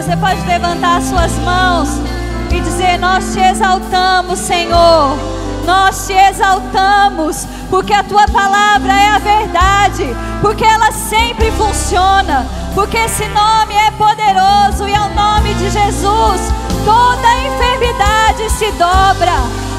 Você pode levantar as suas mãos e dizer: Nós te exaltamos, Senhor. Nós te exaltamos, porque a tua palavra é a verdade, porque ela sempre funciona, porque esse nome é poderoso e ao nome de Jesus toda enfermidade se dobra.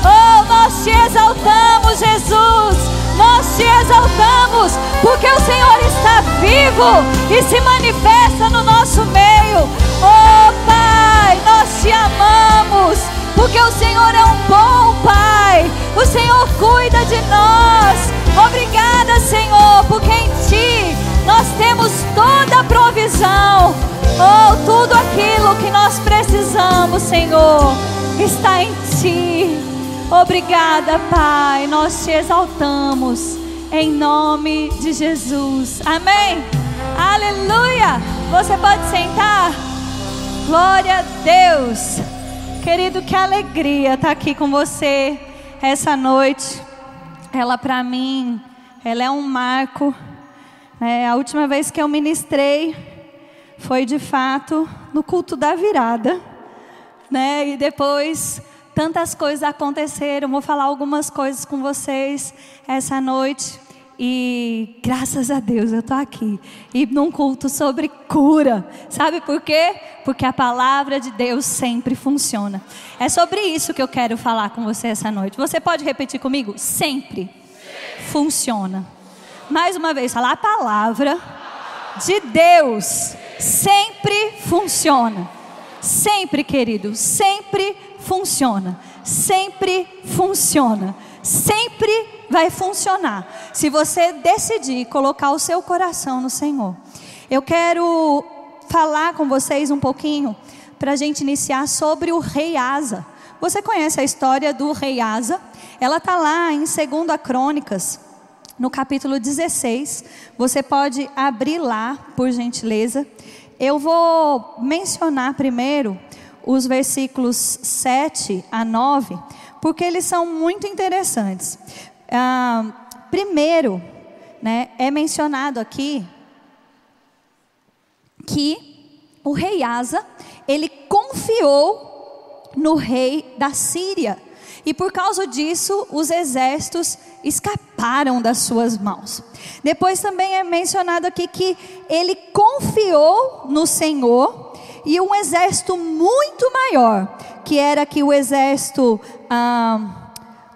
Oh, nós te exaltamos, Jesus. Nós te exaltamos, porque o Senhor está vivo e se manifesta no nosso meio. Oh, Pai, nós te amamos, porque o Senhor é um bom Pai. O Senhor cuida de nós. Obrigada, Senhor, porque em Ti nós temos toda a provisão. Oh, tudo aquilo que nós precisamos, Senhor, está em Ti. Obrigada, Pai. Nós te exaltamos em nome de Jesus. Amém. Aleluia. Você pode sentar. Glória a Deus. Querido, que alegria estar aqui com você essa noite. Ela para mim, ela é um marco. É, a última vez que eu ministrei foi de fato no culto da virada, né? E depois tantas coisas aconteceram. Vou falar algumas coisas com vocês essa noite. E graças a Deus eu estou aqui. E num culto sobre cura. Sabe por quê? Porque a palavra de Deus sempre funciona. É sobre isso que eu quero falar com você essa noite. Você pode repetir comigo? Sempre, funciona. Mais uma vez, falar a palavra de Deus sempre funciona. Sempre, querido, sempre funciona. Sempre funciona. Sempre vai funcionar. Se você decidir colocar o seu coração no Senhor. Eu quero falar com vocês um pouquinho para a gente iniciar sobre o rei Asa. Você conhece a história do rei Asa? Ela está lá em 2 Crônicas, no capítulo 16. Você pode abrir lá, por gentileza. Eu vou mencionar primeiro os versículos 7 a 9, porque eles são muito interessantes. Ah, primeiro, né, é mencionado aqui que o rei Asa, ele confiou no rei da Síria. E por causa disso, os exércitos escaparam das suas mãos. Depois também é mencionado aqui que ele confiou no Senhor e um exército muito maior, que era que o exército ah,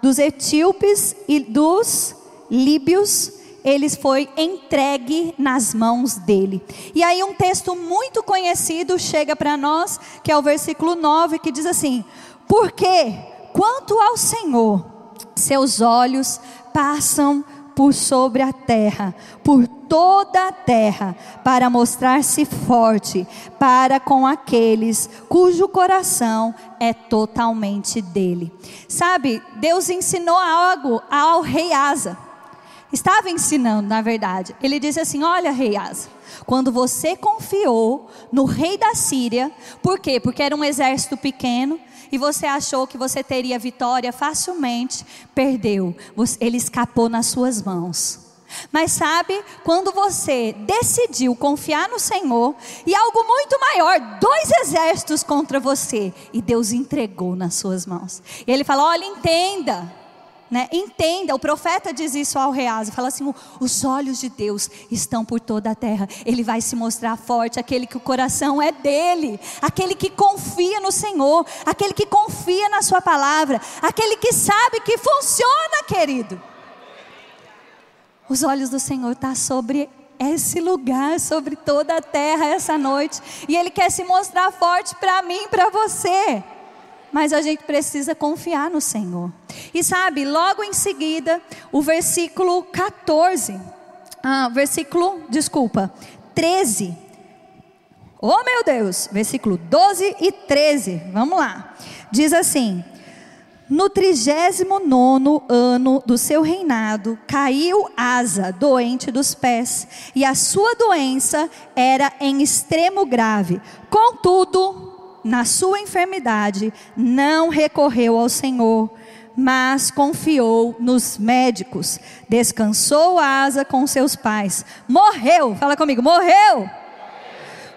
dos etíopes e dos líbios, eles foi entregue nas mãos dele. E aí um texto muito conhecido chega para nós, que é o versículo 9, que diz assim: "Porque quanto ao Senhor, seus olhos passam por sobre a terra, por toda a terra, para mostrar-se forte para com aqueles cujo coração é totalmente dele. Sabe, Deus ensinou algo ao rei Asa. Estava ensinando, na verdade. Ele disse assim: Olha, rei Asa, quando você confiou no rei da Síria, por quê? Porque era um exército pequeno, e você achou que você teria vitória facilmente, perdeu. Ele escapou nas suas mãos. Mas sabe, quando você decidiu confiar no Senhor e algo muito maior, dois exércitos contra você, e Deus entregou nas suas mãos. E ele fala: olha, entenda. Né? Entenda, o profeta diz isso ao Reaz, fala assim: os olhos de Deus estão por toda a terra, ele vai se mostrar forte, aquele que o coração é dele, aquele que confia no Senhor, aquele que confia na Sua palavra, aquele que sabe que funciona, querido. Os olhos do Senhor estão tá sobre esse lugar, sobre toda a terra essa noite, e Ele quer se mostrar forte para mim para você mas a gente precisa confiar no Senhor. E sabe, logo em seguida, o versículo 14, ah, versículo, desculpa, 13. Oh meu Deus, versículo 12 e 13, vamos lá. Diz assim: No trigésimo nono ano do seu reinado, caiu Asa, doente dos pés, e a sua doença era em extremo grave. Contudo, na sua enfermidade, não recorreu ao Senhor, mas confiou nos médicos. Descansou Asa com seus pais. Morreu, fala comigo, morreu.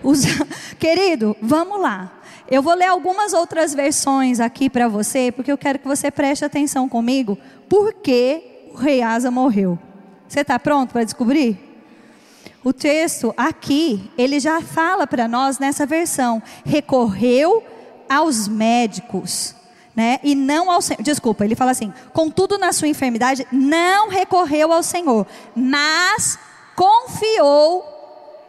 Os... Querido, vamos lá. Eu vou ler algumas outras versões aqui para você, porque eu quero que você preste atenção comigo. Por que o rei Asa morreu? Você está pronto para descobrir? O texto aqui, ele já fala para nós nessa versão: recorreu aos médicos, né? E não ao Senhor. Desculpa, ele fala assim: contudo, na sua enfermidade, não recorreu ao Senhor, mas confiou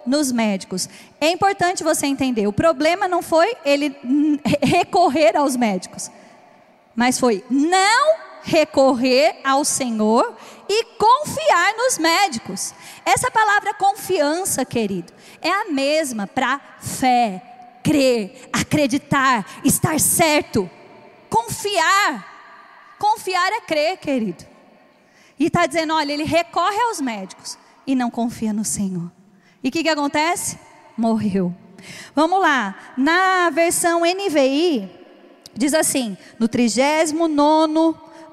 nos médicos. É importante você entender: o problema não foi ele recorrer aos médicos, mas foi não recorrer ao Senhor e confiar nos médicos. Essa palavra confiança, querido, é a mesma para fé, crer, acreditar, estar certo. Confiar. Confiar é crer, querido. E está dizendo: olha, ele recorre aos médicos e não confia no Senhor. E o que, que acontece? Morreu. Vamos lá, na versão NVI, diz assim: no 39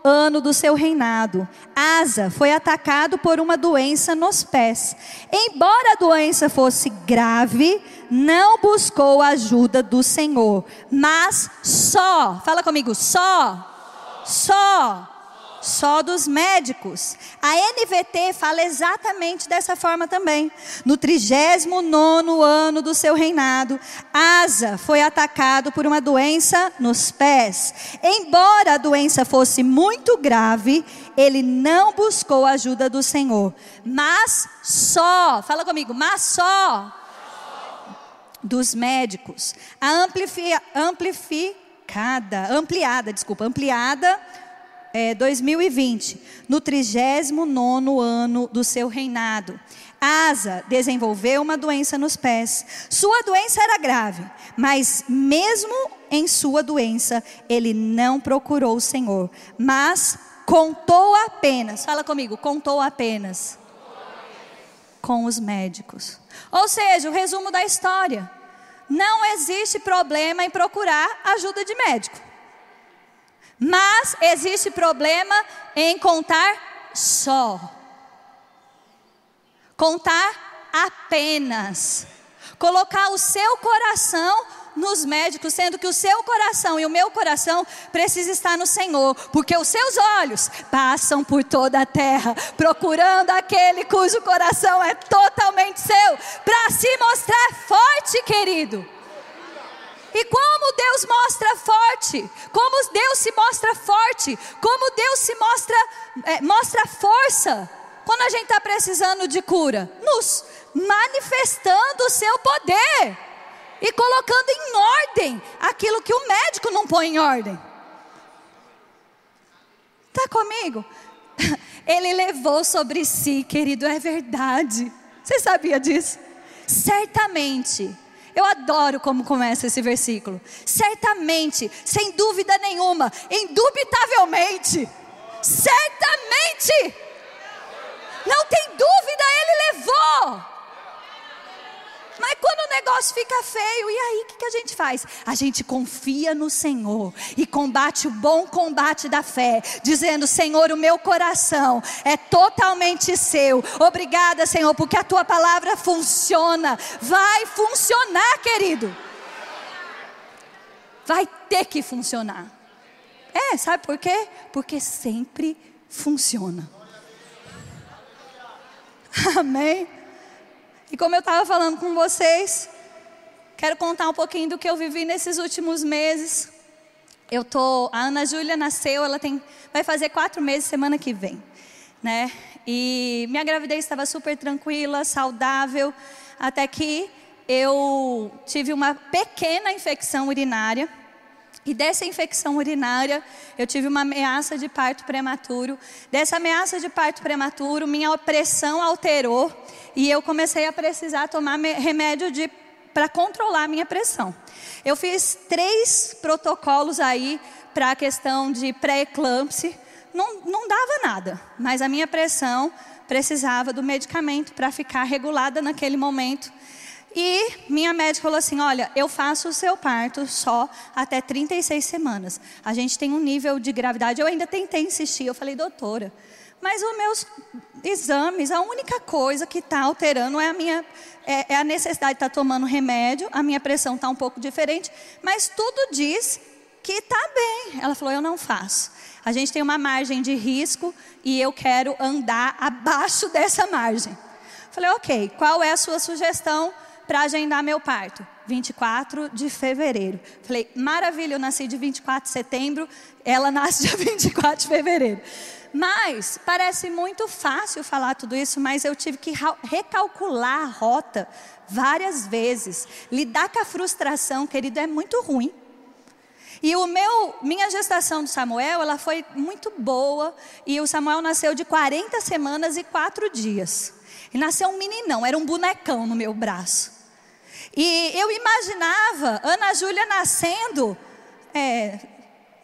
ano do seu reinado, Asa foi atacado por uma doença nos pés. Embora a doença fosse grave, não buscou a ajuda do Senhor, mas só, fala comigo, só, só, só dos médicos. A NVT fala exatamente dessa forma também. No 39 ano do seu reinado, Asa foi atacado por uma doença nos pés. Embora a doença fosse muito grave, ele não buscou a ajuda do Senhor, mas só, fala comigo, mas só dos médicos. A amplificada, ampliada, desculpa, ampliada é, 2020, no 39 ano do seu reinado. Asa desenvolveu uma doença nos pés. Sua doença era grave, mas mesmo em sua doença, ele não procurou o Senhor, mas contou apenas, fala comigo, contou apenas com os médicos. Ou seja, o resumo da história. Não existe problema em procurar ajuda de médico. Mas existe problema em contar só. Contar apenas. Colocar o seu coração nos médicos, sendo que o seu coração e o meu coração precisa estar no Senhor, porque os seus olhos passam por toda a terra, procurando aquele cujo coração é totalmente seu, para se mostrar forte, querido. E como Deus mostra forte, como Deus se mostra forte, como Deus se mostra, é, mostra força, quando a gente está precisando de cura, nos manifestando o seu poder e colocando em ordem aquilo que o médico não põe em ordem. Está comigo? Ele levou sobre si, querido, é verdade. Você sabia disso? Certamente. Eu adoro como começa esse versículo. Certamente, sem dúvida nenhuma, indubitavelmente, certamente, não tem dúvida, ele levou. Mas quando o negócio fica feio, e aí o que, que a gente faz? A gente confia no Senhor e combate o bom combate da fé, dizendo: Senhor, o meu coração é totalmente seu. Obrigada, Senhor, porque a tua palavra funciona. Vai funcionar, querido. Vai ter que funcionar. É, sabe por quê? Porque sempre funciona. Amém? E como eu estava falando com vocês, quero contar um pouquinho do que eu vivi nesses últimos meses. Eu tô, a Ana Júlia nasceu, ela tem, vai fazer quatro meses semana que vem, né? E minha gravidez estava super tranquila, saudável, até que eu tive uma pequena infecção urinária. E dessa infecção urinária, eu tive uma ameaça de parto prematuro. Dessa ameaça de parto prematuro, minha pressão alterou e eu comecei a precisar tomar remédio para controlar a minha pressão. Eu fiz três protocolos aí para a questão de pré-eclâmpsia. Não, não dava nada, mas a minha pressão precisava do medicamento para ficar regulada naquele momento. E minha médica falou assim: Olha, eu faço o seu parto só até 36 semanas. A gente tem um nível de gravidade. Eu ainda tentei insistir. Eu falei, doutora, Mas os meus exames, a única coisa que está alterando é a minha é, é a necessidade de estar tá tomando remédio, a minha pressão está um pouco diferente, mas tudo diz que está bem. Ela falou: eu não faço. A gente tem uma margem de risco e eu quero andar abaixo dessa margem. Falei, ok, qual é a sua sugestão para agendar meu parto? 24 de fevereiro. Falei, maravilha, eu nasci de 24 de setembro, ela nasce dia 24 de fevereiro. Mas parece muito fácil falar tudo isso, mas eu tive que recalcular a rota várias vezes. Lidar com a frustração, querido, é muito ruim. E o meu, minha gestação do Samuel, ela foi muito boa. E o Samuel nasceu de 40 semanas e 4 dias. E nasceu um meninão, era um bonecão no meu braço. E eu imaginava Ana Júlia nascendo, é,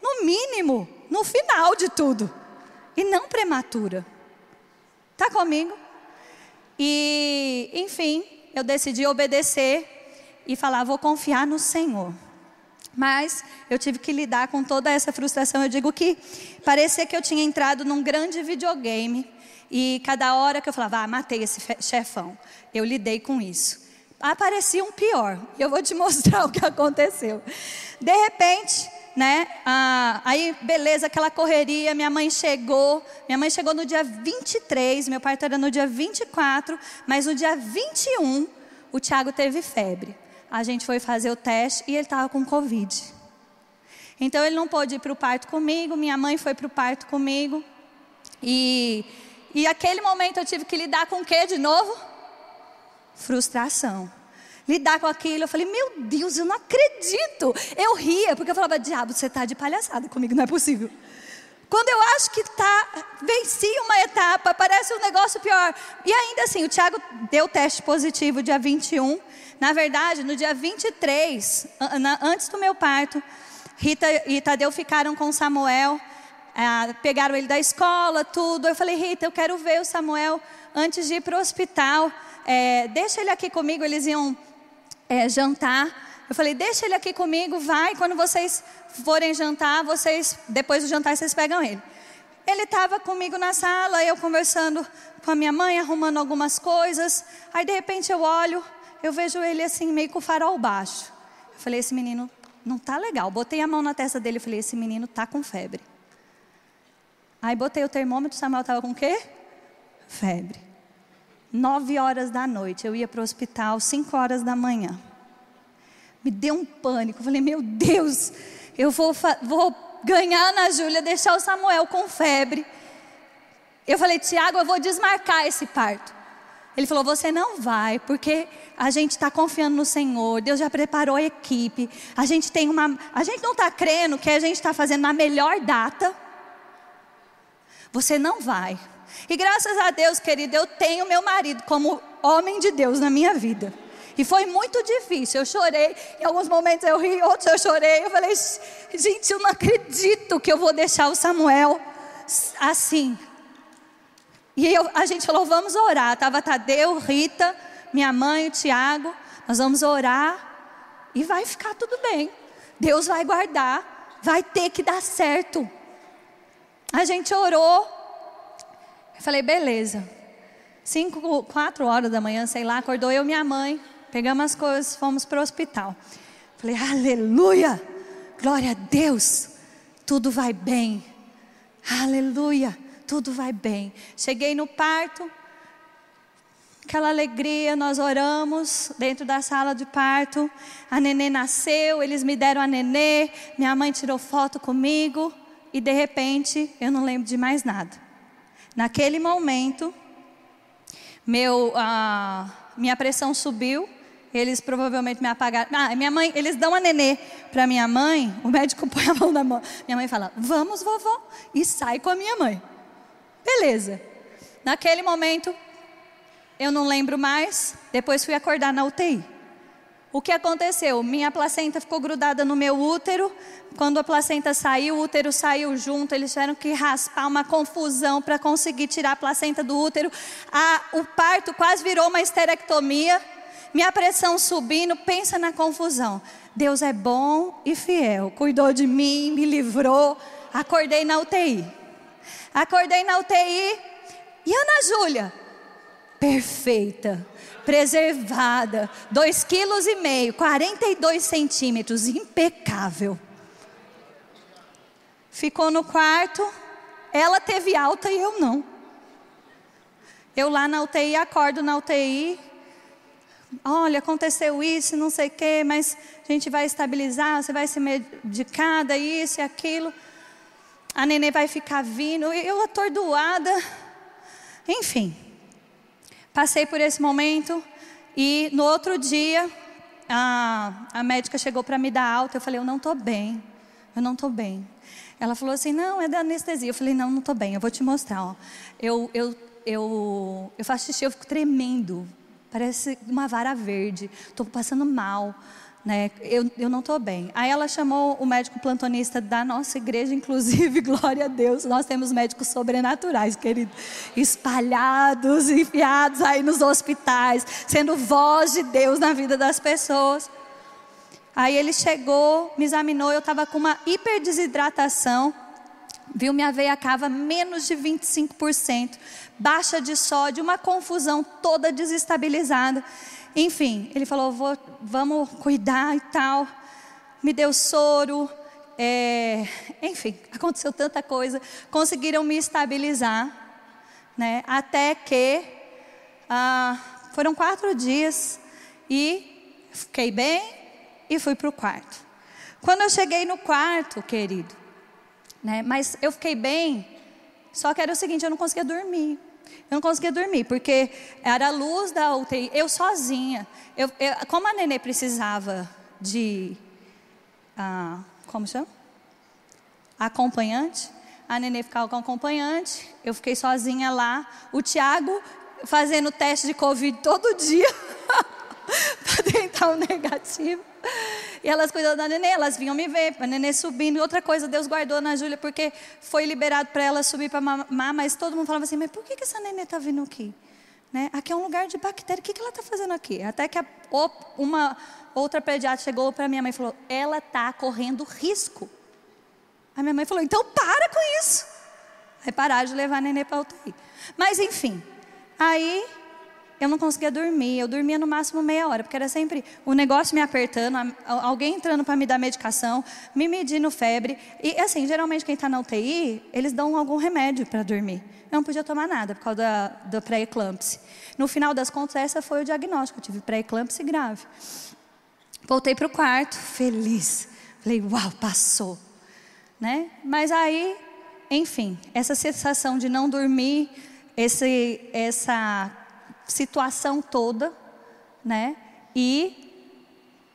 no mínimo, no final de tudo. E não prematura. Está comigo? E, enfim, eu decidi obedecer e falar: vou confiar no Senhor. Mas eu tive que lidar com toda essa frustração. Eu digo que parecia que eu tinha entrado num grande videogame e cada hora que eu falava, ah, matei esse chefão, eu lidei com isso. Aparecia um pior. Eu vou te mostrar o que aconteceu. De repente, né? Ah, aí, beleza, aquela correria. Minha mãe chegou. Minha mãe chegou no dia 23, meu pai era no dia 24, mas no dia 21, o Tiago teve febre a gente foi fazer o teste e ele estava com Covid. Então ele não pôde ir para o parto comigo, minha mãe foi para o parto comigo. E, e aquele momento eu tive que lidar com o que de novo? Frustração. Lidar com aquilo, eu falei, meu Deus, eu não acredito. Eu ria, porque eu falava, diabo, você está de palhaçada comigo, não é possível. Quando eu acho que tá, venci uma etapa, parece um negócio pior. E ainda assim, o Tiago deu teste positivo dia 21. Na verdade, no dia 23, antes do meu parto, Rita e Tadeu ficaram com Samuel, é, pegaram ele da escola, tudo. Eu falei, Rita, eu quero ver o Samuel antes de ir para o hospital. É, deixa ele aqui comigo, eles iam é, jantar. Eu falei, deixa ele aqui comigo, vai. Quando vocês forem jantar, vocês, depois do jantar, vocês pegam ele. Ele estava comigo na sala, eu conversando com a minha mãe, arrumando algumas coisas. Aí, de repente, eu olho, eu vejo ele assim, meio com o farol baixo. Eu falei, esse menino não tá legal. Botei a mão na testa dele e falei, esse menino tá com febre. Aí botei o termômetro, Samuel estava com o quê? Febre. Nove horas da noite, eu ia para o hospital, cinco horas da manhã. Me deu um pânico. Eu falei, meu Deus, eu vou, vou ganhar na Júlia, deixar o Samuel com febre. Eu falei, Tiago, eu vou desmarcar esse parto. Ele falou: Você não vai, porque a gente está confiando no Senhor. Deus já preparou a equipe. A gente tem uma. A gente não está crendo que a gente está fazendo na melhor data. Você não vai. E graças a Deus, querido, eu tenho meu marido como homem de Deus na minha vida. E foi muito difícil. Eu chorei. Em alguns momentos eu ri, outros eu chorei. Eu falei: Gente, eu não acredito que eu vou deixar o Samuel assim. E eu, a gente falou, vamos orar. Estava Tadeu, Rita, minha mãe, o Tiago. Nós vamos orar e vai ficar tudo bem. Deus vai guardar. Vai ter que dar certo. A gente orou. Eu falei, beleza. Cinco, quatro horas da manhã, sei lá, acordou eu e minha mãe. Pegamos as coisas, fomos para o hospital. Falei, aleluia, glória a Deus, tudo vai bem. Aleluia tudo vai bem. Cheguei no parto, aquela alegria, nós oramos dentro da sala de parto. A nenê nasceu, eles me deram a nenê, minha mãe tirou foto comigo e de repente eu não lembro de mais nada. Naquele momento, meu, minha pressão subiu. Eles provavelmente me apagaram. Ah, minha mãe, eles dão a nenê para minha mãe. O médico põe a mão na mão. Minha mãe fala: "Vamos, vovó", e sai com a minha mãe. Beleza. Naquele momento, eu não lembro mais. Depois fui acordar na UTI. O que aconteceu? Minha placenta ficou grudada no meu útero. Quando a placenta saiu, o útero saiu junto. Eles tiveram que raspar uma confusão para conseguir tirar a placenta do útero. A, o parto quase virou uma esterectomia. Minha pressão subindo. Pensa na confusão. Deus é bom e fiel. Cuidou de mim, me livrou. Acordei na UTI. Acordei na UTI. E Ana Júlia? Perfeita, preservada, 2,5 quilos e meio, 42 centímetros, impecável. Ficou no quarto, ela teve alta e eu não. Eu lá na UTI, acordo na UTI, olha, aconteceu isso, não sei o quê, mas a gente vai estabilizar, você vai ser medicada, isso e aquilo. A nenê vai ficar vindo, eu atordoada. Enfim, passei por esse momento e no outro dia a, a médica chegou para me dar alta. Eu falei, eu não estou bem, eu não estou bem. Ela falou assim, não, é da anestesia. Eu falei, não, não estou bem, eu vou te mostrar. Ó. Eu, eu, eu, eu faço xixi, eu fico tremendo, parece uma vara verde, estou passando mal né? Eu, eu não estou bem. Aí ela chamou o médico plantonista da nossa igreja, inclusive, glória a Deus, nós temos médicos sobrenaturais, querido, espalhados, enfiados aí nos hospitais, sendo voz de Deus na vida das pessoas. Aí ele chegou, me examinou, eu estava com uma hiperdesidratação, viu minha veia cava menos de 25%, baixa de sódio, uma confusão toda desestabilizada. Enfim, ele falou: Vou, vamos cuidar e tal. Me deu soro. É, enfim, aconteceu tanta coisa. Conseguiram me estabilizar. Né, até que ah, foram quatro dias e fiquei bem e fui para o quarto. Quando eu cheguei no quarto, querido, né, mas eu fiquei bem, só que era o seguinte: eu não conseguia dormir. Eu não conseguia dormir, porque era a luz da UTI, eu sozinha. Eu, eu, como a nenê precisava de. Ah, como chama? Acompanhante. A nenê ficava com acompanhante. Eu fiquei sozinha lá. O Tiago fazendo teste de Covid todo dia. para tentar o um negativo. E elas cuidando da nenê, elas vinham me ver, a nenê subindo. Outra coisa, Deus guardou na Júlia, porque foi liberado para ela subir para mamar, mas todo mundo falava assim: mas por que, que essa nenê está vindo aqui? Né? Aqui é um lugar de bactéria, o que, que ela está fazendo aqui? Até que a, uma outra pediatra chegou para minha mãe e falou: ela está correndo risco. A minha mãe falou: então para com isso. Aí pararam de levar a nenê para UTI. Mas enfim, aí eu não conseguia dormir. Eu dormia no máximo meia hora, porque era sempre o negócio me apertando, alguém entrando para me dar medicação, me medindo febre. E assim, geralmente quem está na UTI, eles dão algum remédio para dormir. Eu não podia tomar nada por causa da, do pré-eclâmpsia. No final das contas, essa foi o diagnóstico. Eu tive pré-eclâmpsia grave. Voltei para o quarto, feliz. Falei, uau, passou. Né? Mas aí, enfim, essa sensação de não dormir, esse, essa situação toda, né? E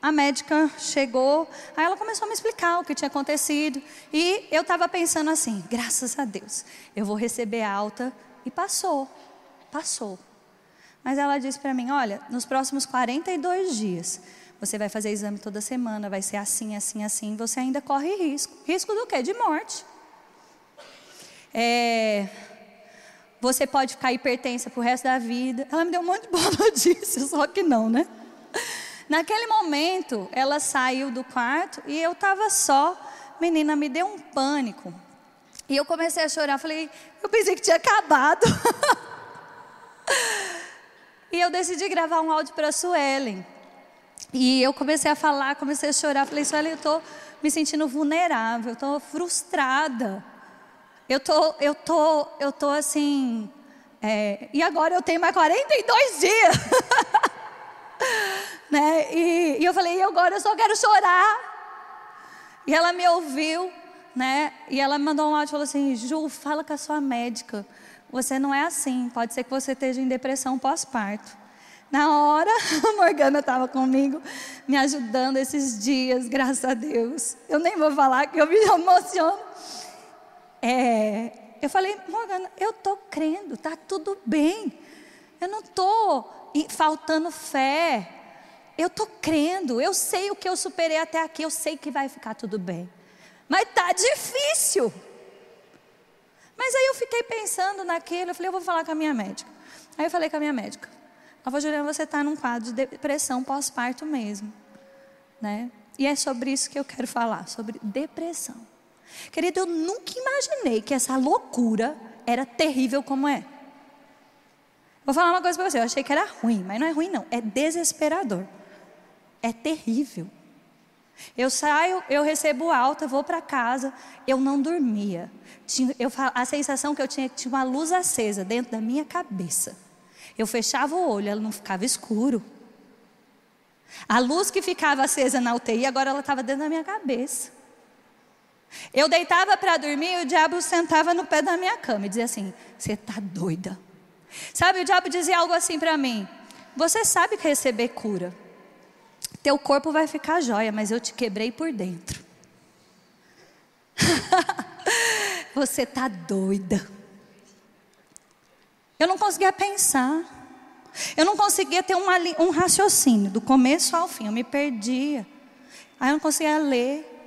a médica chegou, aí ela começou a me explicar o que tinha acontecido. E eu estava pensando assim: graças a Deus, eu vou receber alta. E passou, passou. Mas ela disse para mim: olha, nos próximos 42 dias, você vai fazer exame toda semana, vai ser assim, assim, assim. Você ainda corre risco. Risco do quê? De morte. É, você pode ficar hipertensa pro resto da vida. Ela me deu um monte de boa notícia, só que não, né? Naquele momento, ela saiu do quarto e eu estava só. Menina, me deu um pânico. E eu comecei a chorar. Falei, eu pensei que tinha acabado. e eu decidi gravar um áudio para a Suelen. E eu comecei a falar, comecei a chorar. Falei, Suelen, eu estou me sentindo vulnerável, estou frustrada. Eu tô, eu tô, eu tô assim. É, e agora eu tenho mais 42 dias. né? E, e, eu falei, e agora eu só quero chorar. E ela me ouviu, né? E ela me mandou um áudio e falou assim: Ju, fala com a sua médica. Você não é assim. Pode ser que você esteja em depressão pós-parto. Na hora, a Morgana estava comigo, me ajudando esses dias, graças a Deus. Eu nem vou falar que eu me emociono é, eu falei, Morgana, eu estou crendo, está tudo bem. Eu não estou faltando fé. Eu estou crendo, eu sei o que eu superei até aqui, eu sei que vai ficar tudo bem. Mas está difícil. Mas aí eu fiquei pensando naquilo, eu falei, eu vou falar com a minha médica. Aí eu falei com a minha médica, Nova Juliana, você está num quadro de depressão pós-parto mesmo. Né? E é sobre isso que eu quero falar, sobre depressão. Querido, eu nunca imaginei que essa loucura era terrível como é. Vou falar uma coisa para você, eu achei que era ruim, mas não é ruim não, é desesperador. É terrível. Eu saio, eu recebo alta, vou para casa, eu não dormia. Tinha, eu, a sensação que eu tinha é que tinha uma luz acesa dentro da minha cabeça. Eu fechava o olho, ela não ficava escuro. A luz que ficava acesa na UTI, agora ela estava dentro da minha cabeça. Eu deitava para dormir e o diabo sentava no pé da minha cama e dizia assim: Você está doida. Sabe, o diabo dizia algo assim para mim: Você sabe que receber cura. Teu corpo vai ficar jóia, mas eu te quebrei por dentro. Você está doida. Eu não conseguia pensar. Eu não conseguia ter uma, um raciocínio do começo ao fim. Eu me perdia. Aí eu não conseguia ler.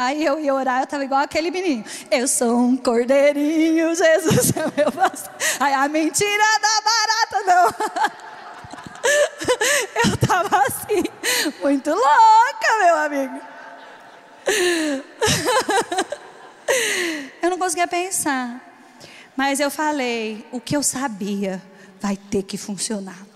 Aí eu ia orar, eu estava igual aquele menino. Eu sou um cordeirinho, Jesus é meu pastor. Aí a mentira da barata, não. Eu estava assim, muito louca, meu amigo. Eu não conseguia pensar. Mas eu falei, o que eu sabia vai ter que funcionar.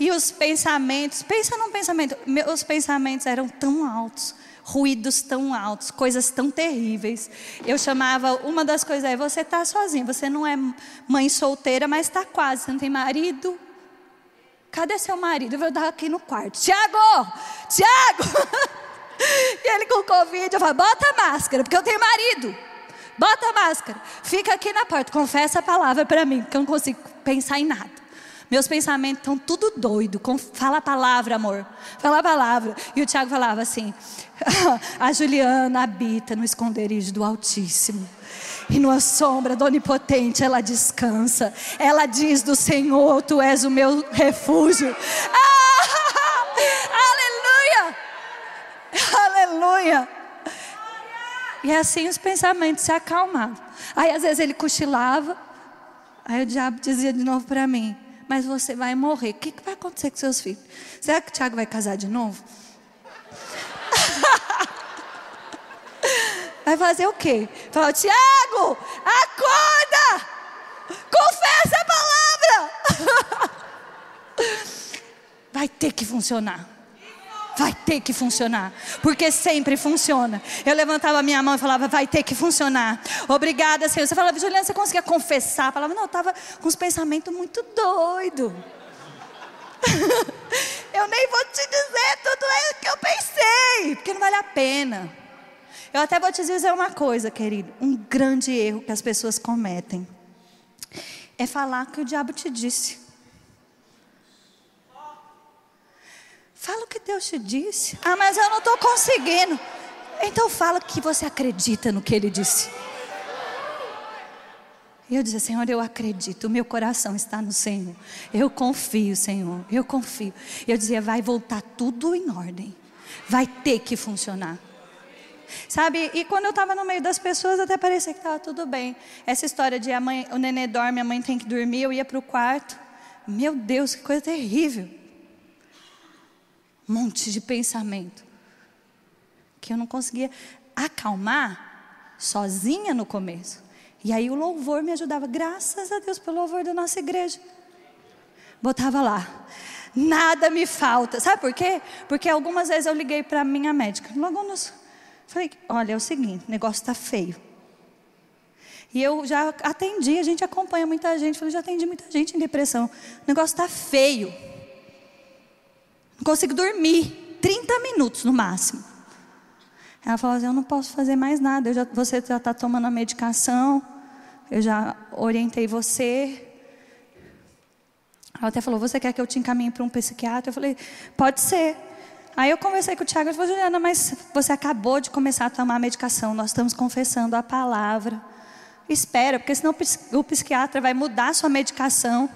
E os pensamentos, pensa num pensamento, meus pensamentos eram tão altos ruídos tão altos, coisas tão terríveis. Eu chamava, uma das coisas é: você está sozinha, você não é mãe solteira, mas está quase, você não tem marido. Cadê seu marido? Eu dar aqui no quarto. Tiago! Tiago! e ele com Covid, eu falo: bota a máscara, porque eu tenho marido. Bota a máscara. Fica aqui na porta, confessa a palavra para mim, porque eu não consigo pensar em nada. Meus pensamentos estão tudo doido. Fala a palavra, amor. Fala a palavra. E o Tiago falava assim: a Juliana habita no esconderijo do Altíssimo. E numa sombra do Onipotente ela descansa. Ela diz do Senhor: Tu és o meu refúgio. Ah, aleluia! Aleluia! E assim os pensamentos se acalmavam. Aí às vezes ele cochilava. Aí o diabo dizia de novo para mim: mas você vai morrer. O que, que vai acontecer com seus filhos? Será que o Tiago vai casar de novo? vai fazer o quê? Fala, Tiago, acorda! Confessa a palavra! vai ter que funcionar. Vai ter que funcionar, porque sempre funciona. Eu levantava a minha mão e falava, vai ter que funcionar. Obrigada, Senhor. Você falava, Juliana, você conseguia confessar? Eu falava, não, eu estava com os pensamentos muito doidos. eu nem vou te dizer tudo o que eu pensei, porque não vale a pena. Eu até vou te dizer uma coisa, querido. Um grande erro que as pessoas cometem é falar que o diabo te disse. Fala o que Deus te disse. Ah, mas eu não estou conseguindo. Então fala que você acredita no que Ele disse. E eu dizia, Senhor, eu acredito, o meu coração está no Senhor. Eu confio, Senhor, eu confio. Eu dizia, vai voltar tudo em ordem. Vai ter que funcionar. Sabe, e quando eu estava no meio das pessoas, até parecia que estava tudo bem. Essa história de a mãe, o nenê dorme, a mãe tem que dormir, eu ia para o quarto. Meu Deus, que coisa terrível monte de pensamento que eu não conseguia acalmar sozinha no começo. E aí o louvor me ajudava, graças a Deus pelo louvor da nossa igreja. Botava lá, nada me falta. Sabe por quê? Porque algumas vezes eu liguei para minha médica. Logo nos. Falei, olha, é o seguinte, o negócio está feio. E eu já atendi, a gente acompanha muita gente. Falei, já atendi muita gente em depressão. O negócio está feio. Consigo dormir. 30 minutos no máximo. Ela falou assim: Eu não posso fazer mais nada. Já, você já está tomando a medicação. Eu já orientei você. Ela até falou: Você quer que eu te encaminhe para um psiquiatra? Eu falei: Pode ser. Aí eu conversei com o Tiago e falei: Juliana, mas você acabou de começar a tomar a medicação. Nós estamos confessando a palavra. Espera, porque senão o psiquiatra vai mudar a sua medicação.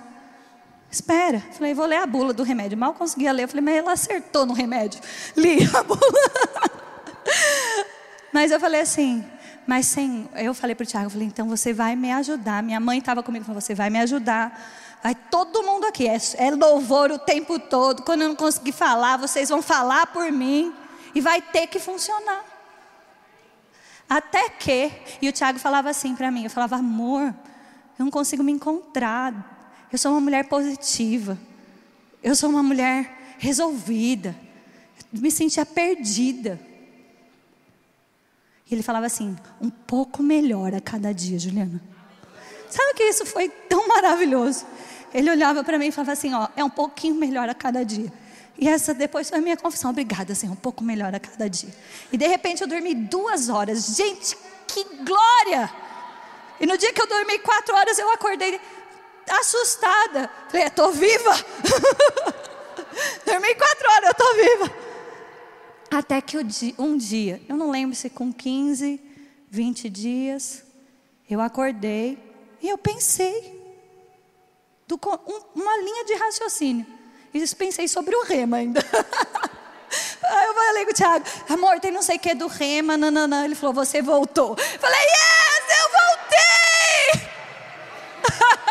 Espera. Falei, vou ler a bula do remédio. Mal conseguia ler. Falei, mas ela acertou no remédio. Li a bula. mas eu falei assim, mas sem. Eu falei para o Tiago, falei, então você vai me ajudar. Minha mãe estava comigo, falou, você vai me ajudar. Vai todo mundo aqui, é, é louvor o tempo todo. Quando eu não conseguir falar, vocês vão falar por mim. E vai ter que funcionar. Até que, e o Tiago falava assim para mim, eu falava, amor, eu não consigo me encontrar. Eu sou uma mulher positiva. Eu sou uma mulher resolvida. Me sentia perdida. E ele falava assim, um pouco melhor a cada dia, Juliana. Sabe que isso foi tão maravilhoso? Ele olhava para mim e falava assim, ó, é um pouquinho melhor a cada dia. E essa depois foi a minha confissão. Obrigada, Senhor, um pouco melhor a cada dia. E de repente eu dormi duas horas. Gente, que glória! E no dia que eu dormi quatro horas, eu acordei assustada. Falei, estou viva! dormi quatro horas, eu estou viva. Até que um dia, eu não lembro se com 15, 20 dias, eu acordei e eu pensei. Do, uma linha de raciocínio. E pensei sobre o rema ainda. Aí eu falei com o Thiago, amor, tem não sei o que do rema, nananã. Ele falou, você voltou. Falei, yes, eu voltei!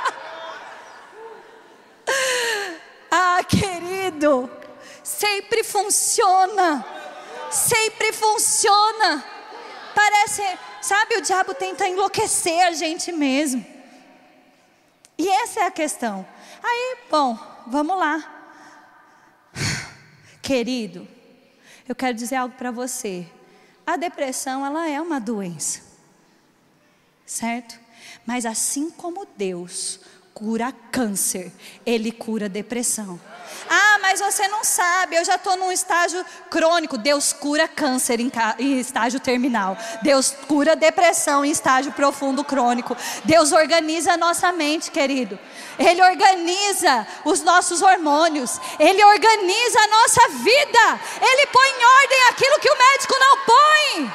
ah, querido, sempre funciona. Sempre funciona. Parece, sabe, o diabo tenta enlouquecer a gente mesmo. E essa é a questão. Aí, bom, vamos lá. Querido, eu quero dizer algo para você. A depressão, ela é uma doença. Certo? Mas assim como Deus cura câncer, ele cura depressão. Ah, mas você não sabe, eu já estou num estágio crônico. Deus cura câncer em, em, estágio terminal. Deus cura depressão em estágio profundo crônico. Deus organiza a nossa mente, querido. Ele organiza os nossos hormônios. Ele organiza a nossa vida. Ele põe em ordem aquilo que o médico não põe.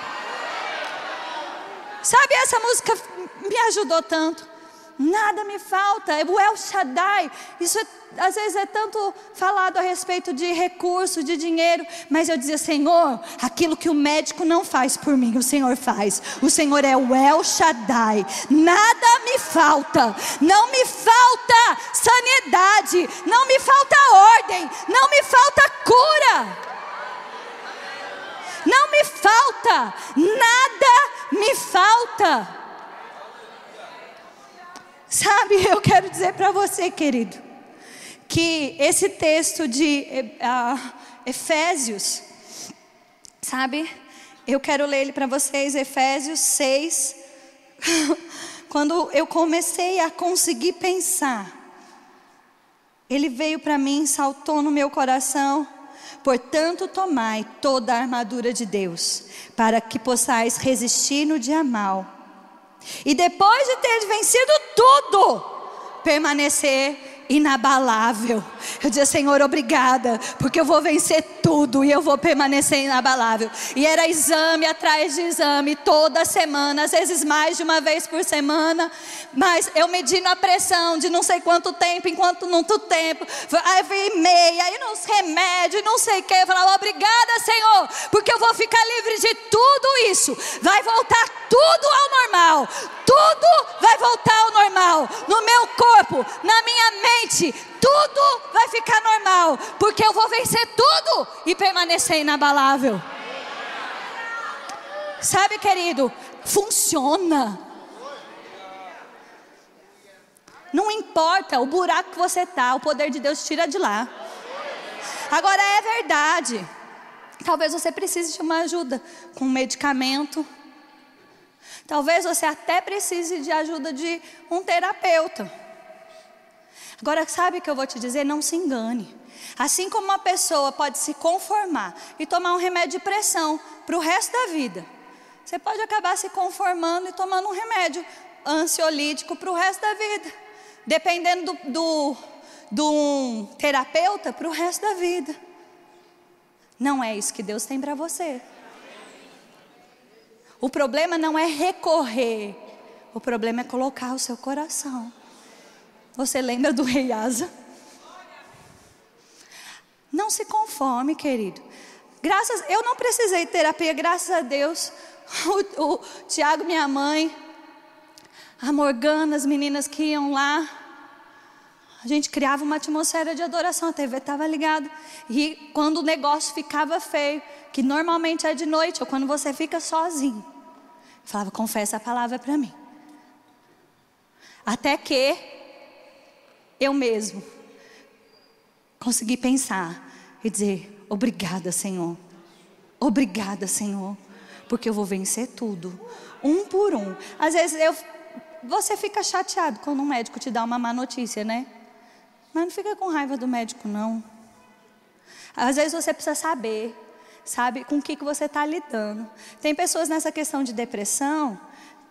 Sabe, essa música me ajudou tanto. Nada me falta. O El Shaddai. Isso é às vezes é tanto falado a respeito de recurso, de dinheiro, mas eu dizia, Senhor, aquilo que o médico não faz por mim, o Senhor faz. O Senhor é o El Shaddai. Nada me falta. Não me falta sanidade, não me falta ordem, não me falta cura. Não me falta, nada me falta. Sabe, eu quero dizer para você, querido, que esse texto de uh, Efésios, sabe? Eu quero ler ele para vocês, Efésios 6. Quando eu comecei a conseguir pensar, ele veio para mim, saltou no meu coração. Portanto, tomai toda a armadura de Deus, para que possais resistir no dia mal. E depois de ter vencido tudo, permanecer inabalável. Eu dizia, Senhor, obrigada, porque eu vou vencer tudo e eu vou permanecer inabalável. E era exame atrás de exame, toda semana, às vezes mais de uma vez por semana. Mas eu medindo a pressão de não sei quanto tempo, enquanto não tu tempo. Aí veio meia, aí nos remédios, não sei o que. Eu falava, obrigada, Senhor, porque eu vou ficar livre de tudo isso. Vai voltar tudo ao normal. Tudo vai voltar ao normal. No meu corpo, na minha mente, tudo vai ficar normal, porque eu vou vencer tudo e permanecer inabalável. Sabe, querido, funciona. Não importa o buraco que você está, o poder de Deus tira de lá. Agora é verdade. Talvez você precise de uma ajuda com medicamento. Talvez você até precise de ajuda de um terapeuta. Agora, sabe o que eu vou te dizer? Não se engane. Assim como uma pessoa pode se conformar e tomar um remédio de pressão para o resto da vida, você pode acabar se conformando e tomando um remédio ansiolítico para o resto da vida, dependendo do, do, do um terapeuta para o resto da vida. Não é isso que Deus tem para você. O problema não é recorrer, o problema é colocar o seu coração. Você lembra do rei Asa? Não se conforme, querido. Graças, eu não precisei de terapia, graças a Deus. O, o Tiago, minha mãe, a Morgana, as meninas que iam lá, a gente criava uma atmosfera de adoração, a TV estava ligada. E quando o negócio ficava feio, que normalmente é de noite, ou quando você fica sozinho, Falava, confessa a palavra para mim. Até que eu mesmo consegui pensar e dizer: Obrigada, Senhor. Obrigada, Senhor. Porque eu vou vencer tudo, um por um. Às vezes eu, você fica chateado quando um médico te dá uma má notícia, né? Mas não fica com raiva do médico, não. Às vezes você precisa saber, sabe, com o que, que você está lidando. Tem pessoas nessa questão de depressão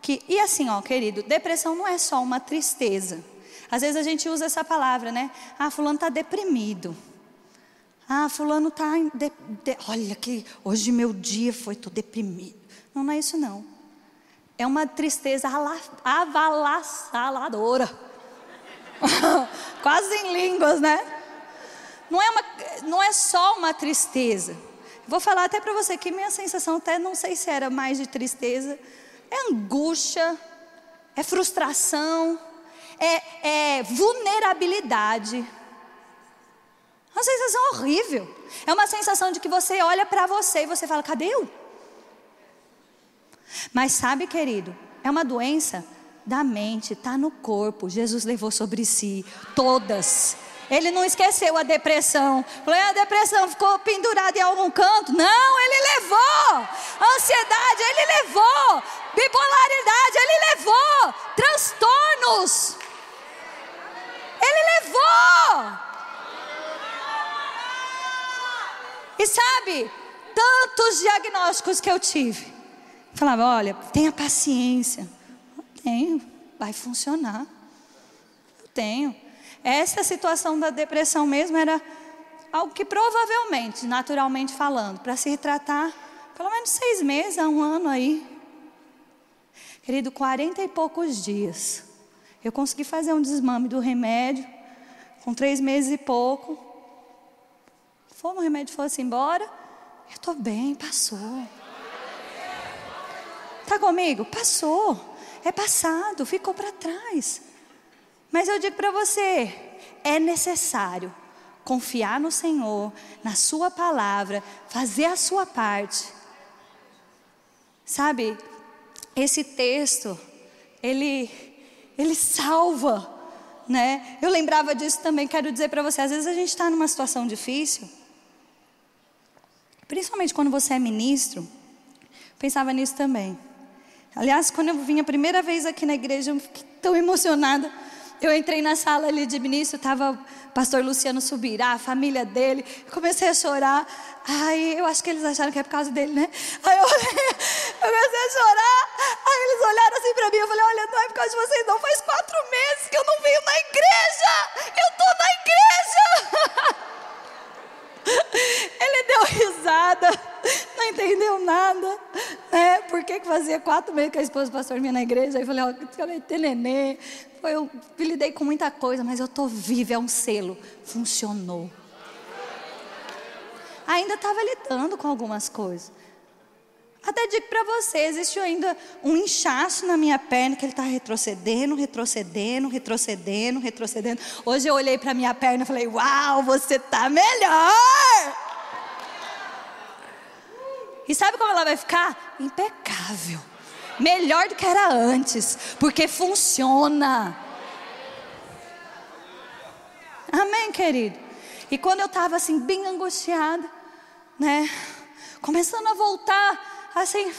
que, e assim, ó, querido, depressão não é só uma tristeza. Às vezes a gente usa essa palavra, né? Ah, fulano está deprimido. Ah, fulano está. De, olha que hoje meu dia foi, estou deprimido. Não, não é isso não. É uma tristeza avalassaladora. Quase em línguas, né? Não é, uma, não é só uma tristeza. Vou falar até para você que minha sensação até não sei se era mais de tristeza. É angústia, é frustração, é, é vulnerabilidade. Uma sensação horrível. É uma sensação de que você olha para você e você fala: cadê eu? Mas sabe, querido, é uma doença da mente, está no corpo. Jesus levou sobre si todas. Ele não esqueceu a depressão. Falei, a depressão ficou pendurada em algum canto. Não, ele levou. Ansiedade, ele levou. Bipolaridade, ele levou. Transtornos. Ele levou. E sabe, tantos diagnósticos que eu tive. Falava, olha, tenha paciência. Eu tenho, vai funcionar. Eu tenho. Essa situação da depressão mesmo era algo que provavelmente, naturalmente falando, para se tratar pelo menos seis meses a um ano aí. Querido, quarenta e poucos dias. Eu consegui fazer um desmame do remédio, com três meses e pouco. Fomos, o remédio fosse embora. Eu estou bem, passou. Está comigo? Passou. É passado, ficou para trás. Mas eu digo para você: é necessário confiar no Senhor, na Sua palavra, fazer a sua parte. Sabe, esse texto, ele, ele salva, né? Eu lembrava disso também, quero dizer para você, às vezes a gente está numa situação difícil, Principalmente quando você é ministro, pensava nisso também. Aliás, quando eu vim a primeira vez aqui na igreja, eu fiquei tão emocionada. Eu entrei na sala ali de ministro, estava o pastor Luciano Subirá, a família dele. Comecei a chorar. Ai, eu acho que eles acharam que é por causa dele, né? Aí eu, eu comecei a chorar. Aí eles olharam assim para mim. Eu falei: Olha, não é por causa de vocês, não. Faz quatro meses que eu não venho na igreja. Eu estou na igreja. Ele deu risada, não entendeu nada, né? Por que, que fazia quatro meses que a esposa do pastor vinha na igreja? Aí eu falei, ó, oh, ter nenê. Eu lidei com muita coisa, mas eu estou viva, é um selo. Funcionou. Ainda estava lidando com algumas coisas. Até digo para você, existe ainda um inchaço na minha perna que ele está retrocedendo, retrocedendo, retrocedendo, retrocedendo. Hoje eu olhei para minha perna e falei: Uau, você está melhor! E sabe como ela vai ficar? Impecável. Melhor do que era antes, porque funciona. Amém, querido? E quando eu estava assim, bem angustiada, né? Começando a voltar assim,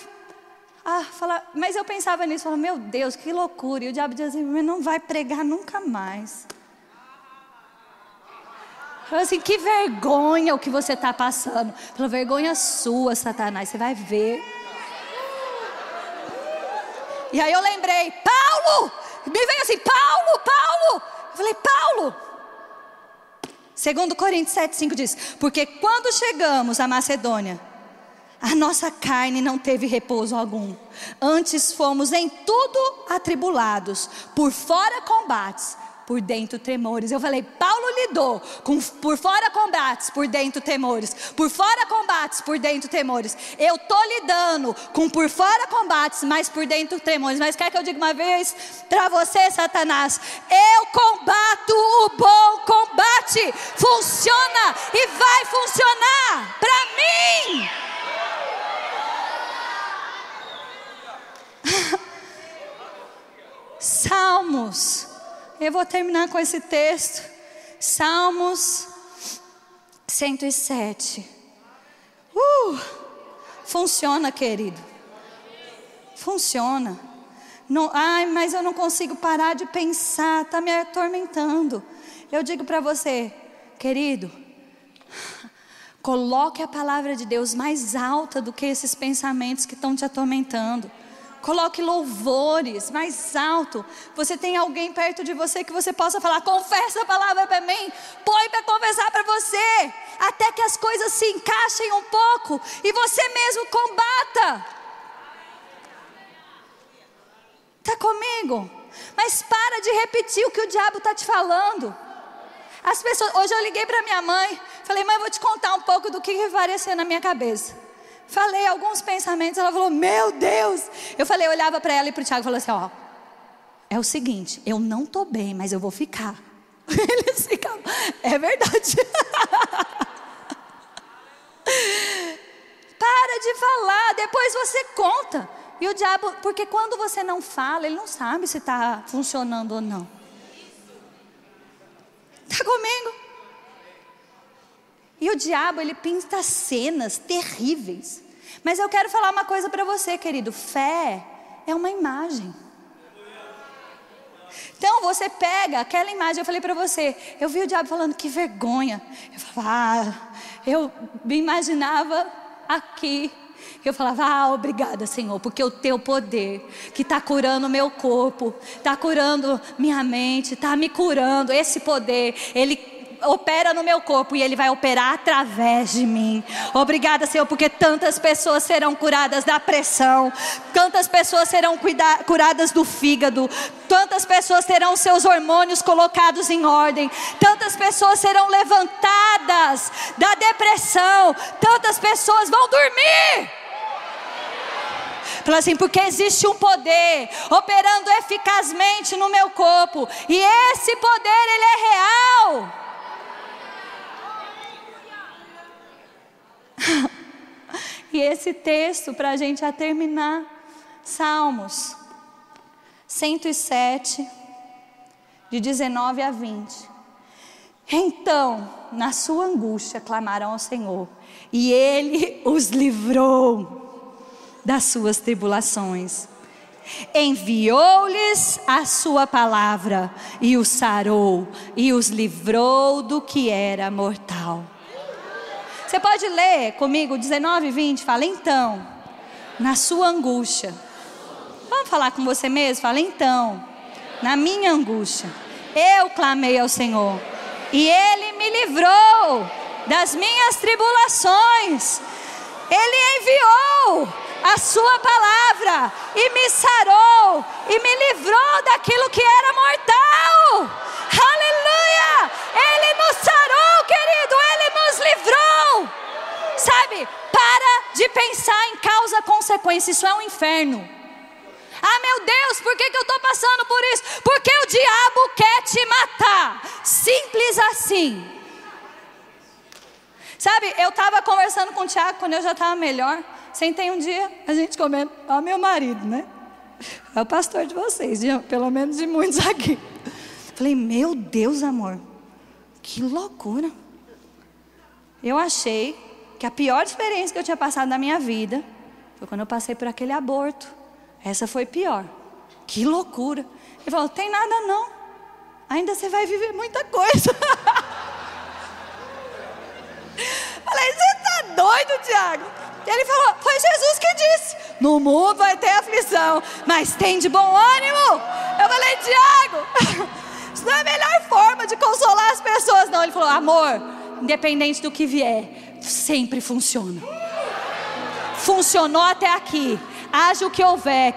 ah, fala, mas eu pensava nisso, falava, meu Deus, que loucura. E o diabo dizia assim, não vai pregar nunca mais. Falei assim, que vergonha o que você está passando. Falou, vergonha sua, Satanás, você vai ver. E aí eu lembrei, Paulo! Me veio assim, Paulo, Paulo! Eu falei, Paulo! Segundo Coríntios 7, 5 diz, porque quando chegamos à Macedônia, a nossa carne não teve repouso algum. Antes fomos em tudo atribulados, por fora combates, por dentro tremores. Eu falei, Paulo lidou com por fora combates, por dentro temores. Por fora combates, por dentro temores. Eu tô lidando com por fora combates, mas por dentro tremores. Mas quer que eu diga uma vez para você, Satanás? Eu combato o bom combate. Funciona e vai funcionar para mim. Salmos. Eu vou terminar com esse texto. Salmos 107. Uh, funciona, querido. Funciona. Não, ai, mas eu não consigo parar de pensar, está me atormentando. Eu digo para você, querido, coloque a palavra de Deus mais alta do que esses pensamentos que estão te atormentando. Coloque louvores mais alto. Você tem alguém perto de você que você possa falar, confessa a palavra para mim, põe para conversar para você, até que as coisas se encaixem um pouco e você mesmo combata. Está comigo? Mas para de repetir o que o diabo está te falando. As pessoas, hoje eu liguei para minha mãe, falei, mãe, eu vou te contar um pouco do que vai na minha cabeça. Falei alguns pensamentos, ela falou, meu Deus. Eu falei, eu olhava para ela e para o Tiago e falei assim: ó, é o seguinte, eu não estou bem, mas eu vou ficar. Eles ficam, é verdade. Para de falar, depois você conta. E o diabo, porque quando você não fala, ele não sabe se está funcionando ou não. Está comigo? E o diabo, ele pinta cenas terríveis. Mas eu quero falar uma coisa para você, querido: fé é uma imagem. Então você pega aquela imagem, eu falei para você, eu vi o diabo falando que vergonha. Eu falava, ah, eu me imaginava aqui. Eu falava, ah, obrigada, Senhor, porque o teu poder, que está curando o meu corpo, está curando minha mente, está me curando, esse poder, ele opera no meu corpo e Ele vai operar através de mim. Obrigada, Senhor, porque tantas pessoas serão curadas da pressão, tantas pessoas serão curadas do fígado, tantas pessoas terão seus hormônios colocados em ordem, tantas pessoas serão levantadas da depressão, tantas pessoas vão dormir. Fala assim, porque existe um poder operando eficazmente no meu corpo, e esse poder ele é real. e esse texto, para a gente terminar, Salmos 107, de 19 a 20. Então, na sua angústia, clamaram ao Senhor, e Ele os livrou das suas tribulações. Enviou-lhes a sua palavra, e os sarou, e os livrou do que era mortal. Você pode ler comigo 19 e 20? Fala, então, na sua angústia. Vamos falar com você mesmo? Fala, então, na minha angústia, eu clamei ao Senhor, e Ele me livrou das minhas tribulações. Ele enviou a Sua palavra e me sarou e me livrou daquilo que era mortal. Sabe, para de pensar em causa-consequência, isso é um inferno. Ah, meu Deus, por que, que eu estou passando por isso? Porque o diabo quer te matar. Simples assim. Sabe, eu estava conversando com o Tiago quando eu já estava melhor. Sentei um dia, a gente comendo. Ó, meu marido, né? É o pastor de vocês, de, pelo menos de muitos aqui. Falei, meu Deus, amor, que loucura. Eu achei que a pior experiência que eu tinha passado na minha vida foi quando eu passei por aquele aborto. Essa foi pior. Que loucura. Ele falou: tem nada não. Ainda você vai viver muita coisa. Falei, você está doido, Tiago? Ele falou: Foi Jesus que disse: No mundo vai ter aflição, mas tem de bom ânimo. Eu falei: Tiago, isso não é a melhor forma de consolar as pessoas, não. Ele falou: Amor, independente do que vier, sempre funciona. Funcionou até aqui haja o que houver,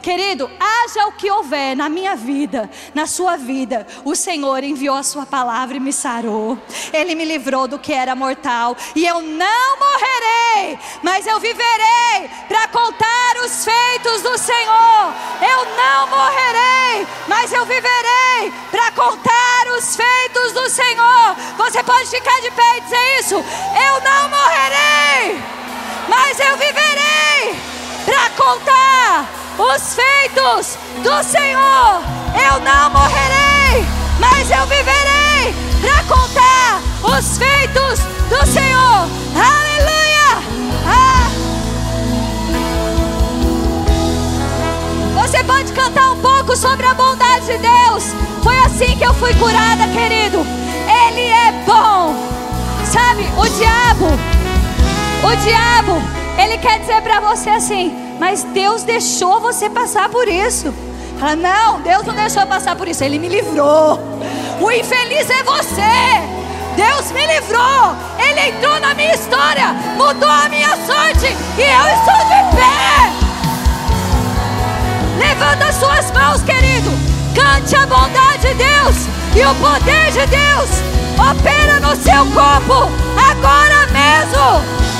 querido, haja o que houver na minha vida, na sua vida. O Senhor enviou a sua palavra e me sarou. Ele me livrou do que era mortal. E eu não morrerei, mas eu viverei para contar os feitos do Senhor. Eu não morrerei, mas eu viverei para contar os feitos Senhor. Você pode ficar de pé e dizer isso? Eu não morrerei, mas eu viverei para contar os feitos do Senhor. Eu não morrerei, mas eu viverei para contar os feitos do Senhor. Aleluia! Ah. Você pode cantar um pouco sobre a bondade de Deus. Foi assim que eu fui curada, querido. Ele é bom. Sabe, o diabo, o diabo, ele quer dizer para você assim: mas Deus deixou você passar por isso. Fala, não, Deus não deixou passar por isso, Ele me livrou. O infeliz é você. Deus me livrou. Ele entrou na minha história, mudou a minha sorte e eu estou de pé. Levanta suas mãos, querido. Cante a bondade de Deus e o poder de Deus opera no seu corpo agora mesmo.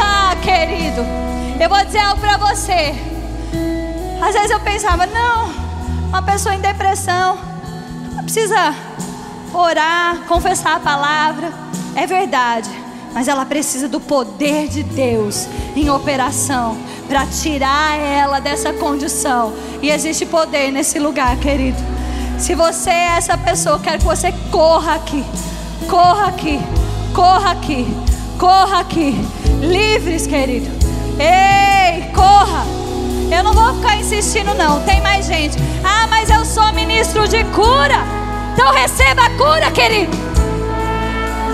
Ah, querido, eu vou dizer algo para você. Às vezes eu pensava, não, uma pessoa em depressão precisa orar, confessar a palavra. É verdade, mas ela precisa do poder de Deus em operação para tirar ela dessa condição. E existe poder nesse lugar, querido. Se você é essa pessoa, quero que você corra aqui. Corra aqui. Corra aqui. Corra aqui. Livres, querido. Ei, corra. Eu não vou ficar insistindo, não. Tem mais gente. Ah, mas eu sou ministro de cura. Então receba a cura, querido.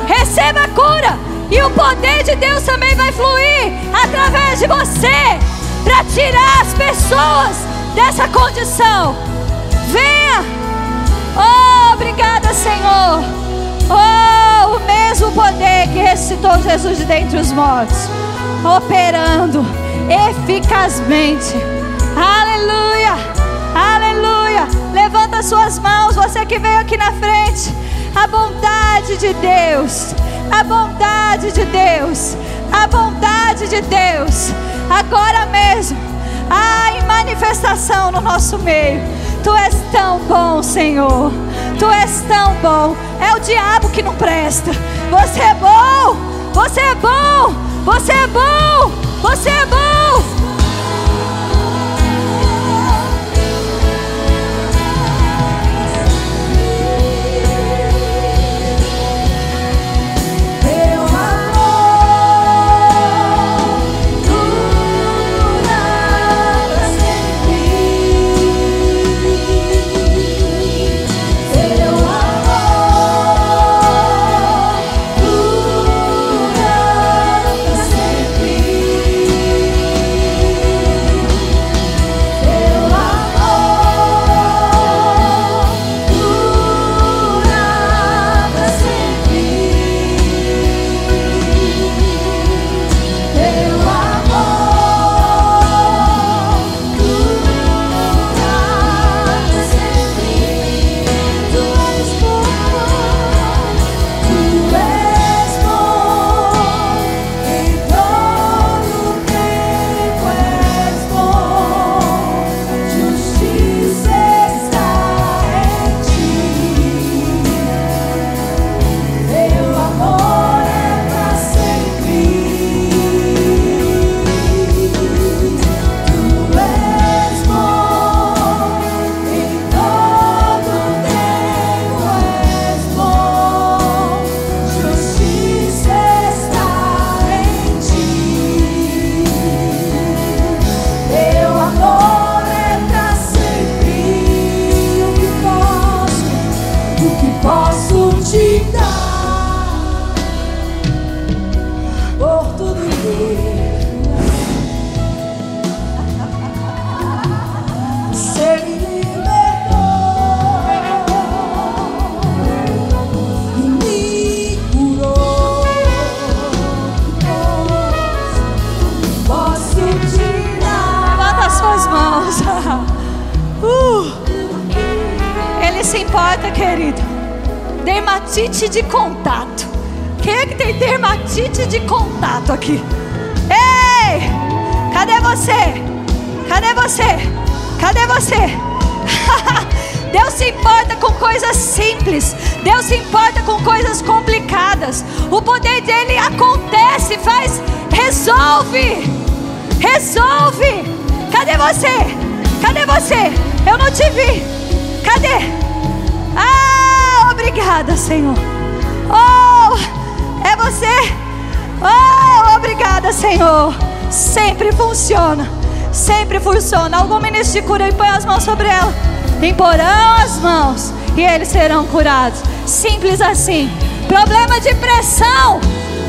Receba a cura. E o poder de Deus também vai fluir através de você para tirar as pessoas dessa condição. Venha. Oh, obrigada, Senhor. Oh, o mesmo poder que ressuscitou Jesus de dentre os mortos, operando eficazmente. Aleluia, aleluia. Levanta suas mãos, você que veio aqui na frente. A bondade de Deus, a bondade de Deus, a bondade de Deus, agora mesmo, ah, em manifestação no nosso meio. Tu és tão bom, Senhor. Tu és tão bom. É o diabo que não presta. Você é bom. Você é bom. Você é bom. Você é bom. De contato. Quem é que tem dermatite de contato aqui? Ei! Cadê você? Cadê você? Cadê você? Deus se importa com coisas simples. Deus se importa com coisas complicadas. O poder dele acontece, faz, resolve. Resolve. Cadê você? Cadê você? Eu não te vi. Cadê? Ah, obrigada, Senhor. Oh, é você. Oh, obrigada, Senhor. Sempre funciona. Sempre funciona. Algum ministro de cura põe as mãos sobre ela. Imporão as mãos e eles serão curados. Simples assim. Problema de pressão.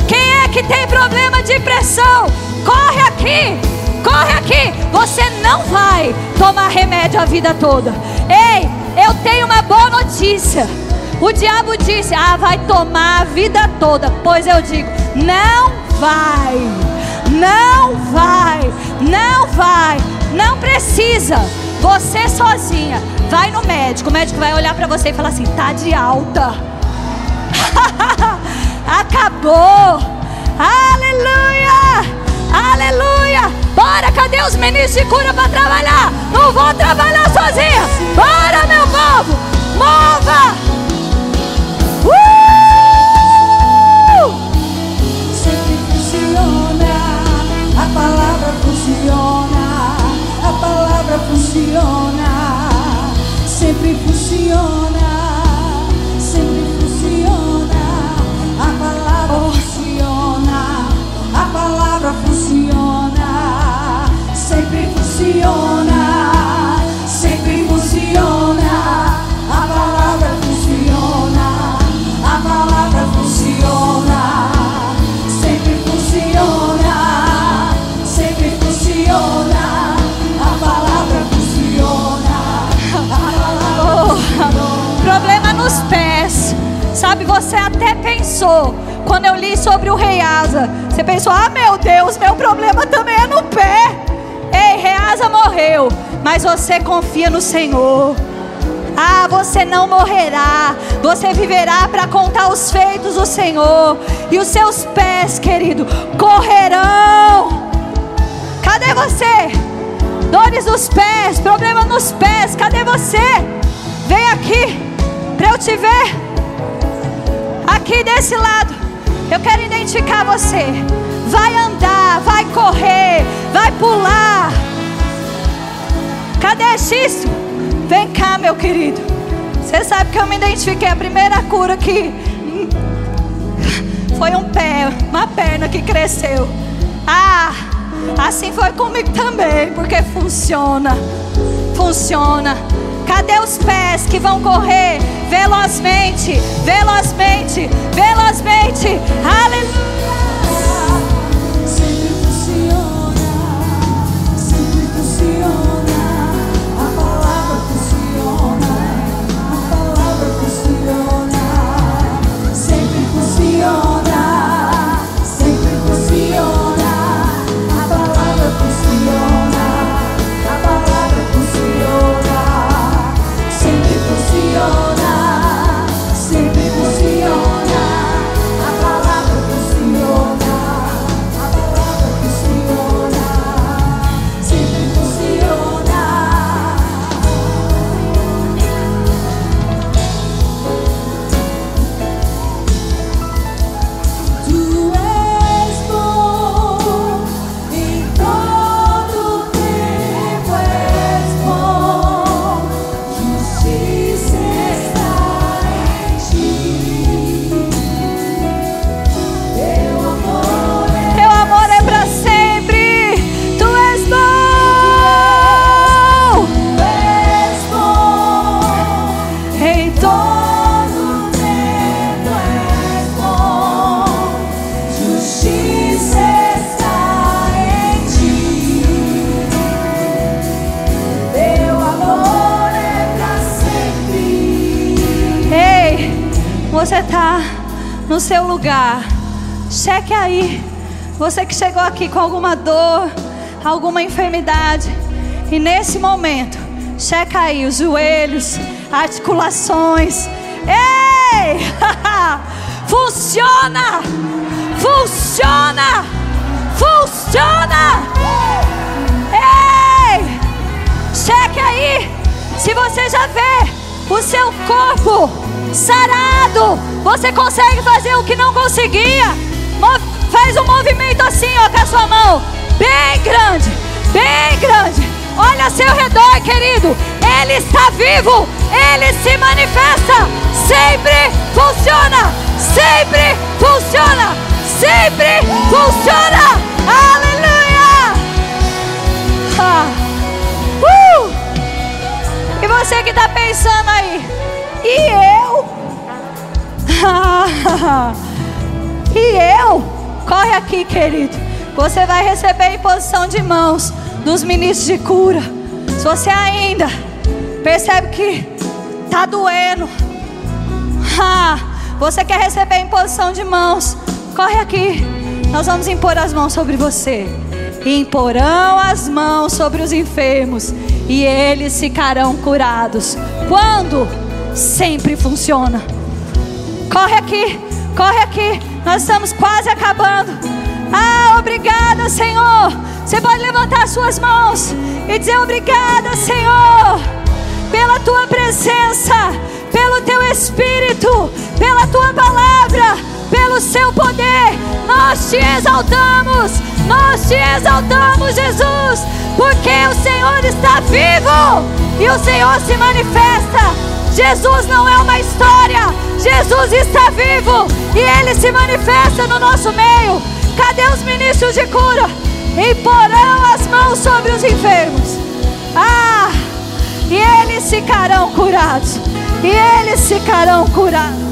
Quem é que tem problema de pressão? Corre aqui. Corre aqui. Você não vai tomar remédio a vida toda. Ei, eu tenho uma boa notícia. O diabo disse: Ah, vai tomar a vida toda. Pois eu digo: Não vai, não vai, não vai, não precisa. Você sozinha vai no médico. O médico vai olhar para você e falar assim: Tá de alta. Acabou. Aleluia. Aleluia! Bora, cadê os ministros de cura para trabalhar? Não vou trabalhar sozinha. Bora, meu povo! Mova! Funciona, a palavra funciona, sempre funciona, sempre funciona, a palavra funciona, a palavra funciona, sempre funciona, pensou, quando eu li sobre o rei Asa, você pensou: ah, meu Deus, meu problema também é no pé. Ei, rei Asa morreu, mas você confia no Senhor. Ah, você não morrerá, você viverá para contar os feitos do Senhor, e os seus pés, querido, correrão. Cadê você? Dores nos pés, problema nos pés, cadê você? Vem aqui para eu te ver. Aqui desse lado, eu quero identificar você. Vai andar, vai correr, vai pular. Cadê Xisto? Vem cá, meu querido. Você sabe que eu me identifiquei. A primeira cura que foi um pé, uma perna que cresceu. Ah, assim foi comigo também, porque funciona. Funciona. Cadê os pés que vão correr velozmente, velozmente, velozmente? Aleluia. No seu lugar, cheque aí. Você que chegou aqui com alguma dor, alguma enfermidade, e nesse momento, checa aí os joelhos, articulações. Ei! funciona! Funciona! Funciona! Ei! Cheque aí se você já vê o seu corpo sarado. Você consegue fazer o que não conseguia. Faz um movimento assim, ó, com a sua mão. Bem grande, bem grande. Olha ao seu redor, querido. Ele está vivo. Ele se manifesta. Sempre funciona. Sempre funciona. Sempre funciona. Aleluia. Ah. Uh. E você que está pensando aí. E eu? e eu? Corre aqui, querido. Você vai receber imposição de mãos dos ministros de cura. Se você ainda percebe que está doendo, você quer receber imposição de mãos, corre aqui. Nós vamos impor as mãos sobre você. Imporão as mãos sobre os enfermos, e eles ficarão curados. Quando? Sempre funciona. Corre aqui, corre aqui. Nós estamos quase acabando. Ah, obrigada, Senhor. Você pode levantar suas mãos e dizer obrigada, Senhor, pela tua presença, pelo teu espírito, pela tua palavra, pelo seu poder. Nós te exaltamos. Nós te exaltamos, Jesus, porque o Senhor está vivo e o Senhor se manifesta Jesus não é uma história, Jesus está vivo e ele se manifesta no nosso meio. Cadê os ministros de cura? Imporão as mãos sobre os enfermos. Ah, e eles ficarão curados. E eles ficarão curados.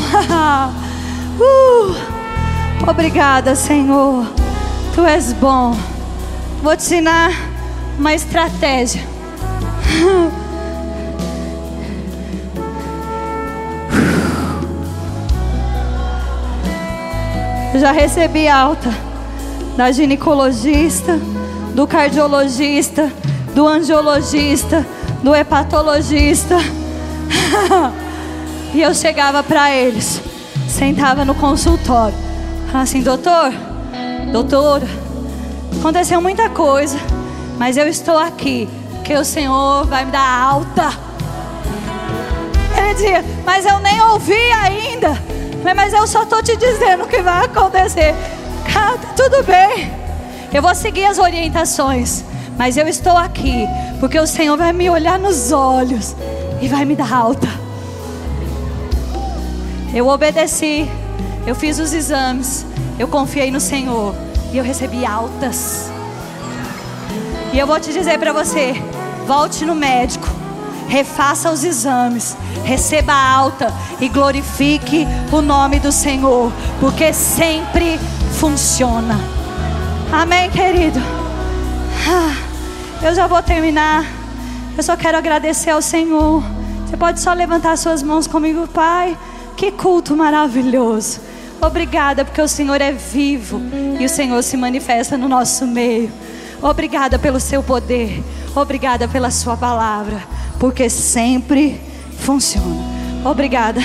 uh, obrigada, Senhor. Tu és bom. Vou te ensinar uma estratégia. Já recebi alta da ginecologista, do cardiologista, do angiologista, do hepatologista. e eu chegava para eles, sentava no consultório, falava assim: doutor, doutora, aconteceu muita coisa, mas eu estou aqui, que o Senhor vai me dar alta. Ele dizia, mas eu nem ouvi ainda. Mas eu só estou te dizendo o que vai acontecer. Cara, tá tudo bem. Eu vou seguir as orientações. Mas eu estou aqui porque o Senhor vai me olhar nos olhos e vai me dar alta. Eu obedeci, eu fiz os exames, eu confiei no Senhor e eu recebi altas. E eu vou te dizer para você: volte no médico, refaça os exames, receba alta e glorifique o nome do Senhor, porque sempre funciona. Amém, querido? Ah, eu já vou terminar. Eu só quero agradecer ao Senhor. Você pode só levantar suas mãos comigo, Pai. Que culto maravilhoso. Obrigada, porque o Senhor é vivo e o Senhor se manifesta no nosso meio. Obrigada pelo seu poder. Obrigada pela sua palavra, porque sempre funciona. Obrigada.